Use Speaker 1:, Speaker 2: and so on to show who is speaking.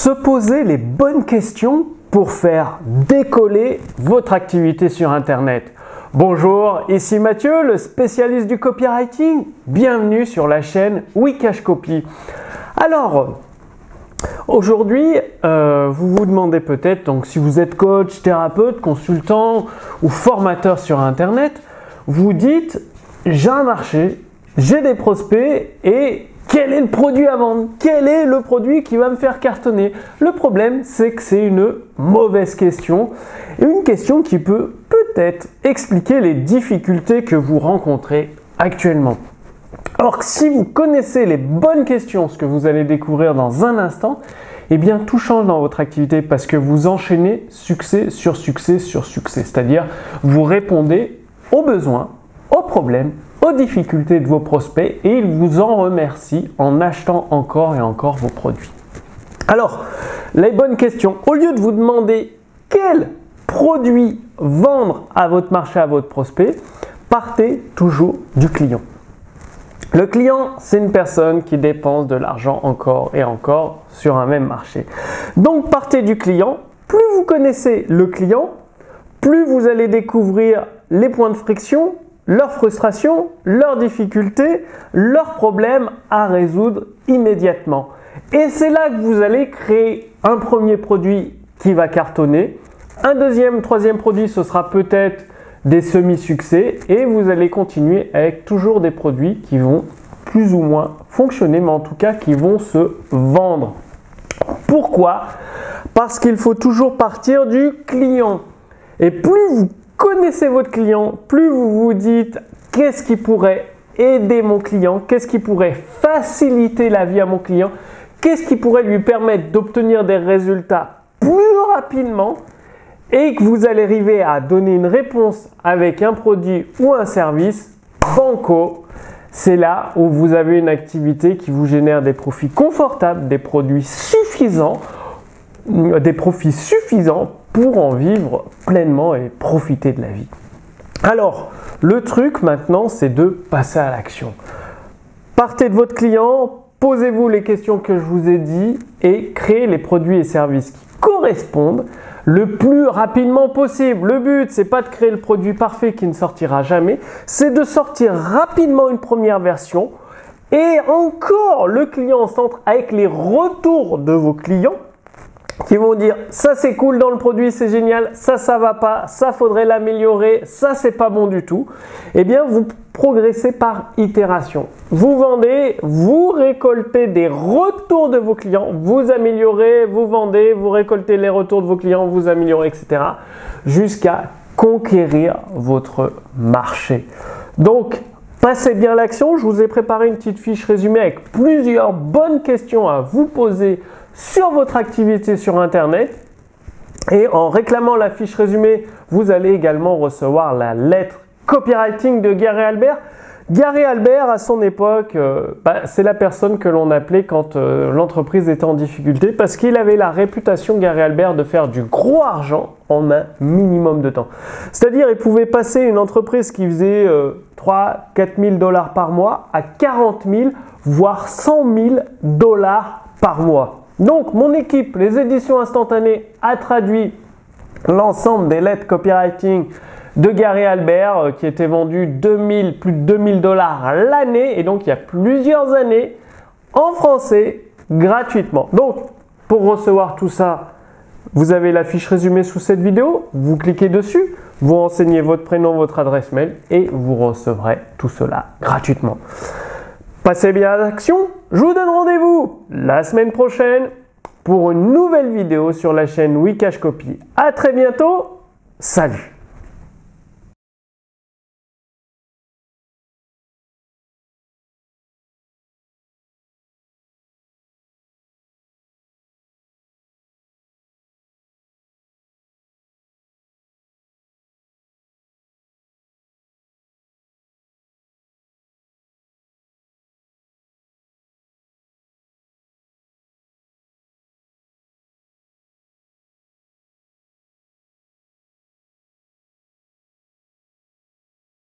Speaker 1: Se poser les bonnes questions pour faire décoller votre activité sur Internet. Bonjour, ici Mathieu, le spécialiste du copywriting. Bienvenue sur la chaîne Wikash Copy. Alors, aujourd'hui, euh, vous vous demandez peut-être, donc si vous êtes coach, thérapeute, consultant ou formateur sur Internet, vous dites, j'ai un marché, j'ai des prospects et quel est le produit à vendre? Quel est le produit qui va me faire cartonner? Le problème, c'est que c'est une mauvaise question. Une question qui peut peut-être expliquer les difficultés que vous rencontrez actuellement. Or, si vous connaissez les bonnes questions, ce que vous allez découvrir dans un instant, eh bien tout change dans votre activité parce que vous enchaînez succès sur succès sur succès. C'est-à-dire, vous répondez aux besoins, aux problèmes aux difficultés de vos prospects et ils vous en remercient en achetant encore et encore vos produits. Alors, les bonnes questions, au lieu de vous demander quel produit vendre à votre marché, à votre prospect, partez toujours du client. Le client, c'est une personne qui dépense de l'argent encore et encore sur un même marché. Donc partez du client. Plus vous connaissez le client, plus vous allez découvrir les points de friction, leurs frustrations, leurs difficultés, leurs problèmes à résoudre immédiatement. Et c'est là que vous allez créer un premier produit qui va cartonner. Un deuxième, troisième produit, ce sera peut-être des semi-succès. Et vous allez continuer avec toujours des produits qui vont plus ou moins fonctionner, mais en tout cas qui vont se vendre. Pourquoi? Parce qu'il faut toujours partir du client. Et plus vous connaissez votre client, plus vous vous dites qu'est-ce qui pourrait aider mon client, qu'est-ce qui pourrait faciliter la vie à mon client, qu'est-ce qui pourrait lui permettre d'obtenir des résultats plus rapidement et que vous allez arriver à donner une réponse avec un produit ou un service, banco, c'est là où vous avez une activité qui vous génère des profits confortables, des produits suffisants, des profits suffisants pour en vivre pleinement et profiter de la vie. Alors, le truc maintenant, c'est de passer à l'action. Partez de votre client, posez-vous les questions que je vous ai dit et créez les produits et services qui correspondent le plus rapidement possible. Le but, c'est pas de créer le produit parfait qui ne sortira jamais, c'est de sortir rapidement une première version et encore le client en centre avec les retours de vos clients qui vont dire ça c'est cool dans le produit, c'est génial, ça ça va pas, ça faudrait l'améliorer, ça c'est pas bon du tout. Eh bien, vous progressez par itération. Vous vendez, vous récoltez des retours de vos clients, vous améliorez, vous vendez, vous récoltez les retours de vos clients, vous améliorez, etc. jusqu'à conquérir votre marché. Donc, Passez bien l'action, je vous ai préparé une petite fiche résumée avec plusieurs bonnes questions à vous poser sur votre activité sur Internet. Et en réclamant la fiche résumée, vous allez également recevoir la lettre copywriting de Gary Albert. Gary Albert, à son époque, euh, bah, c'est la personne que l'on appelait quand euh, l'entreprise était en difficulté parce qu'il avait la réputation, Gary Albert, de faire du gros argent en un minimum de temps. C'est-à-dire, il pouvait passer une entreprise qui faisait 3 4 000 dollars par mois à 40 000, voire 100 000 dollars par mois. Donc, mon équipe, les éditions instantanées, a traduit l'ensemble des lettres copywriting de Gary Albert euh, qui étaient vendues 2000, plus de 2000 dollars l'année et donc il y a plusieurs années en français gratuitement. Donc, pour recevoir tout ça, vous avez la fiche résumée sous cette vidéo, vous cliquez dessus, vous renseignez votre prénom, votre adresse mail et vous recevrez tout cela gratuitement. Passez bien à l'action. Je vous donne rendez-vous la semaine prochaine pour une nouvelle vidéo sur la chaîne Wikash Copy. À très bientôt. Salut